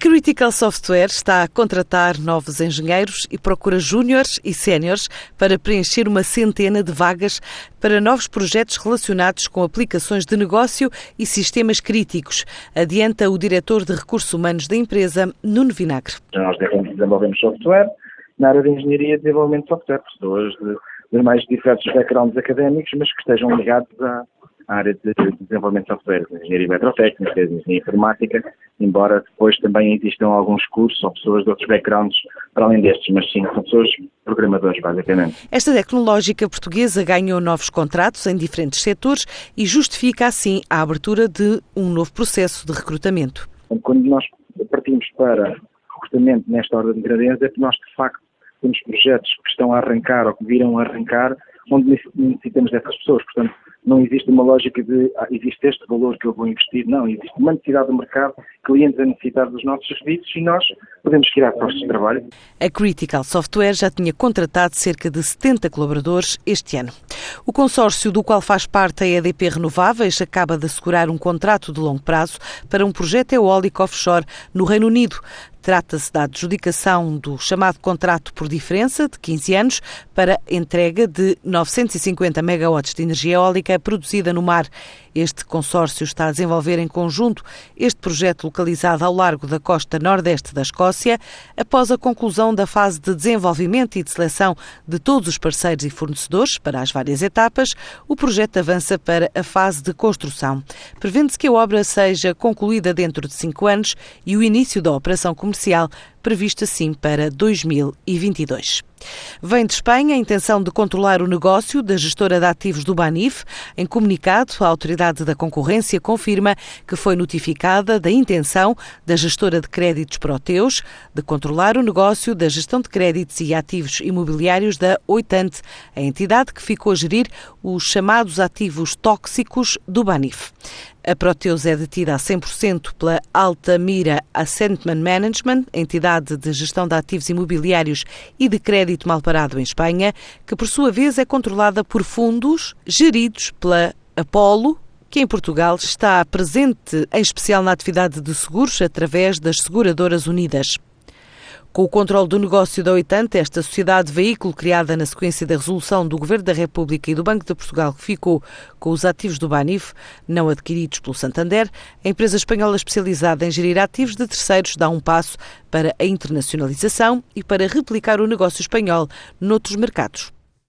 Critical Software está a contratar novos engenheiros e procura júniores e séniores para preencher uma centena de vagas para novos projetos relacionados com aplicações de negócio e sistemas críticos, adianta o diretor de recursos humanos da empresa, Nuno Vinagre. Nós desenvolvemos software na área de engenharia e desenvolvimento de software, pessoas de, de mais diversos backgrounds académicos, mas que estejam ligados a área de desenvolvimento de software, de engenharia eletrotécnica, de engenharia informática, embora depois também existam alguns cursos ou pessoas de outros backgrounds para além destes, mas sim, são pessoas programadores, basicamente. Esta tecnológica portuguesa ganhou novos contratos em diferentes setores e justifica assim a abertura de um novo processo de recrutamento. Quando nós partimos para recrutamento nesta ordem de grandeza, é porque nós, de facto, temos projetos que estão a arrancar ou que viram a arrancar, onde necessitamos dessas pessoas. Portanto, não existe uma lógica de ah, existe este valor que eu vou investir, não, existe uma necessidade do mercado, clientes a necessitar dos nossos serviços e nós podemos criar postos de trabalho. A Critical Software já tinha contratado cerca de 70 colaboradores este ano. O consórcio do qual faz parte a EDP Renováveis acaba de assegurar um contrato de longo prazo para um projeto eólico offshore no Reino Unido. Trata-se da adjudicação do chamado contrato por diferença de 15 anos para entrega de 950 megawatts de energia eólica produzida no mar. Este consórcio está a desenvolver em conjunto este projeto localizado ao largo da costa nordeste da Escócia, após a conclusão da fase de desenvolvimento e de seleção de todos os parceiros e fornecedores para as várias etapas, o projeto avança para a fase de construção. Prevende-se que a obra seja concluída dentro de cinco anos e o início da operação comercial comercial previsto assim para 2022. Vem de Espanha a intenção de controlar o negócio da gestora de ativos do Banif. Em comunicado, a Autoridade da Concorrência confirma que foi notificada da intenção da gestora de créditos Proteus de controlar o negócio da gestão de créditos e ativos imobiliários da Oitante, a entidade que ficou a gerir os chamados ativos tóxicos do Banif. A Proteus é detida a 100% pela Altamira Ascentment Management, entidade de gestão de ativos imobiliários e de crédito mal parado em Espanha, que por sua vez é controlada por fundos geridos pela Apollo, que em Portugal está presente em especial na atividade de seguros através das seguradoras unidas. Com o controle do negócio da Oitante, esta sociedade veículo criada na sequência da resolução do Governo da República e do Banco de Portugal que ficou com os ativos do Banif, não adquiridos pelo Santander, a empresa espanhola especializada em gerir ativos de terceiros dá um passo para a internacionalização e para replicar o negócio espanhol noutros mercados.